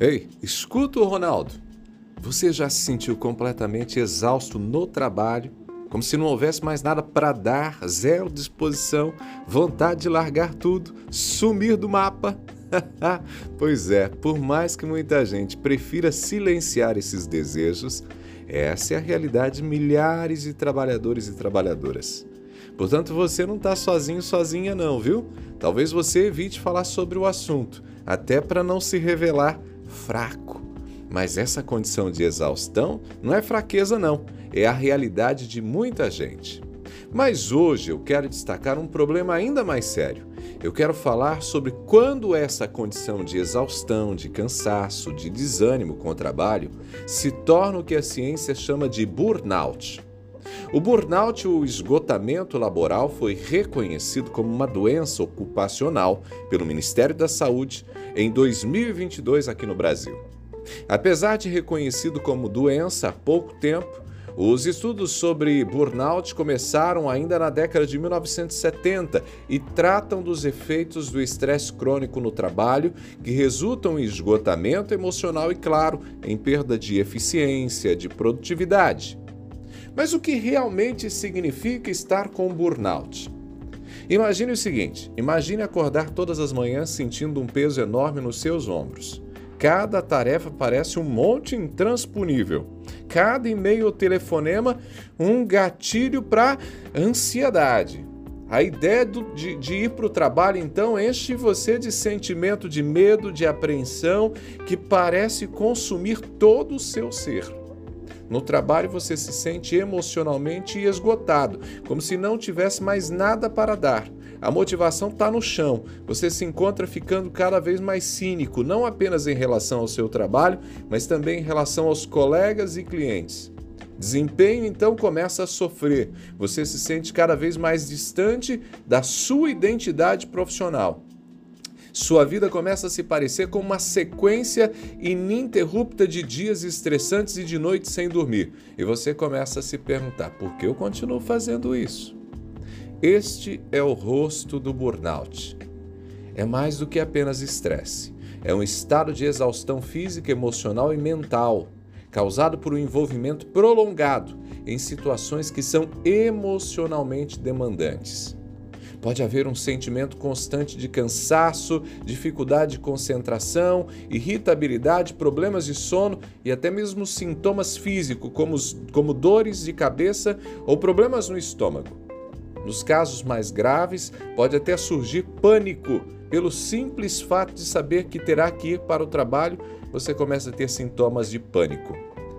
Ei, escuta o Ronaldo. Você já se sentiu completamente exausto no trabalho? Como se não houvesse mais nada para dar, zero disposição, vontade de largar tudo, sumir do mapa? pois é, por mais que muita gente prefira silenciar esses desejos, essa é a realidade de milhares de trabalhadores e trabalhadoras. Portanto, você não está sozinho, sozinha, não, viu? Talvez você evite falar sobre o assunto, até para não se revelar fraco. Mas essa condição de exaustão não é fraqueza, não, é a realidade de muita gente. Mas hoje eu quero destacar um problema ainda mais sério. Eu quero falar sobre quando essa condição de exaustão, de cansaço, de desânimo com o trabalho se torna o que a ciência chama de burnout. O burnout, o esgotamento laboral, foi reconhecido como uma doença ocupacional pelo Ministério da Saúde em 2022 aqui no Brasil. Apesar de reconhecido como doença há pouco tempo, os estudos sobre burnout começaram ainda na década de 1970 e tratam dos efeitos do estresse crônico no trabalho, que resultam em esgotamento emocional e, claro, em perda de eficiência, de produtividade. Mas o que realmente significa estar com burnout? Imagine o seguinte: imagine acordar todas as manhãs sentindo um peso enorme nos seus ombros. Cada tarefa parece um monte intransponível. Cada e-mail ou telefonema, um gatilho para ansiedade. A ideia de, de ir para o trabalho, então, enche você de sentimento de medo, de apreensão, que parece consumir todo o seu ser. No trabalho você se sente emocionalmente esgotado, como se não tivesse mais nada para dar. A motivação está no chão. Você se encontra ficando cada vez mais cínico, não apenas em relação ao seu trabalho, mas também em relação aos colegas e clientes. Desempenho então começa a sofrer. Você se sente cada vez mais distante da sua identidade profissional. Sua vida começa a se parecer com uma sequência ininterrupta de dias estressantes e de noites sem dormir. E você começa a se perguntar: por que eu continuo fazendo isso? Este é o rosto do burnout. É mais do que apenas estresse. É um estado de exaustão física, emocional e mental, causado por um envolvimento prolongado em situações que são emocionalmente demandantes. Pode haver um sentimento constante de cansaço, dificuldade de concentração, irritabilidade, problemas de sono e até mesmo sintomas físicos, como, como dores de cabeça ou problemas no estômago. Nos casos mais graves, pode até surgir pânico. Pelo simples fato de saber que terá que ir para o trabalho, você começa a ter sintomas de pânico.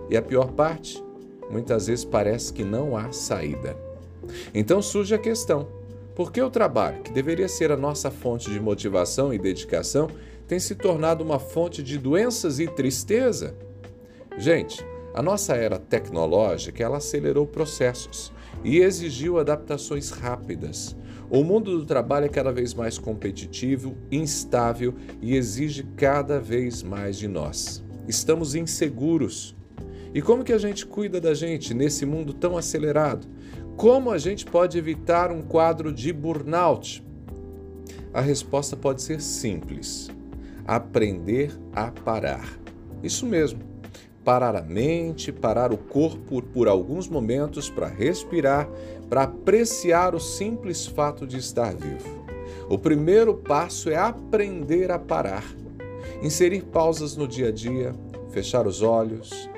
E a pior parte, muitas vezes parece que não há saída. Então surge a questão: por que o trabalho, que deveria ser a nossa fonte de motivação e dedicação, tem se tornado uma fonte de doenças e tristeza? Gente, a nossa era tecnológica ela acelerou processos e exigiu adaptações rápidas. O mundo do trabalho é cada vez mais competitivo, instável e exige cada vez mais de nós. Estamos inseguros. E como que a gente cuida da gente nesse mundo tão acelerado? Como a gente pode evitar um quadro de burnout? A resposta pode ser simples: aprender a parar. Isso mesmo, parar a mente, parar o corpo por alguns momentos para respirar, para apreciar o simples fato de estar vivo. O primeiro passo é aprender a parar. Inserir pausas no dia a dia, fechar os olhos,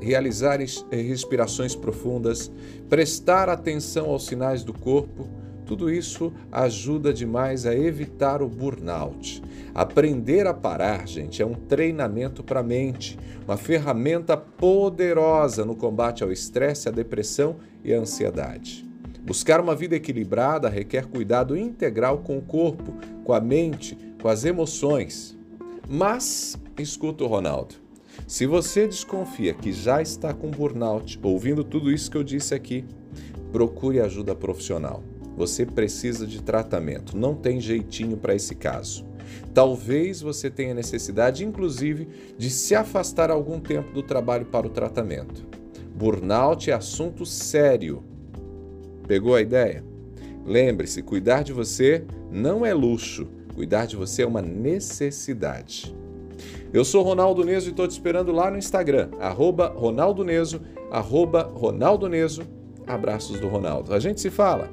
realizar respirações profundas, prestar atenção aos sinais do corpo, tudo isso ajuda demais a evitar o burnout. Aprender a parar, gente, é um treinamento para a mente, uma ferramenta poderosa no combate ao estresse, à depressão e à ansiedade. Buscar uma vida equilibrada requer cuidado integral com o corpo, com a mente, com as emoções. Mas, escuta o Ronaldo, se você desconfia que já está com burnout, ouvindo tudo isso que eu disse aqui, procure ajuda profissional. Você precisa de tratamento, não tem jeitinho para esse caso. Talvez você tenha necessidade, inclusive, de se afastar algum tempo do trabalho para o tratamento. Burnout é assunto sério. Pegou a ideia? Lembre-se: cuidar de você não é luxo, cuidar de você é uma necessidade. Eu sou Ronaldo Neso e estou te esperando lá no Instagram, arroba Ronaldo Neso, arroba Ronaldo Neso. Abraços do Ronaldo. A gente se fala.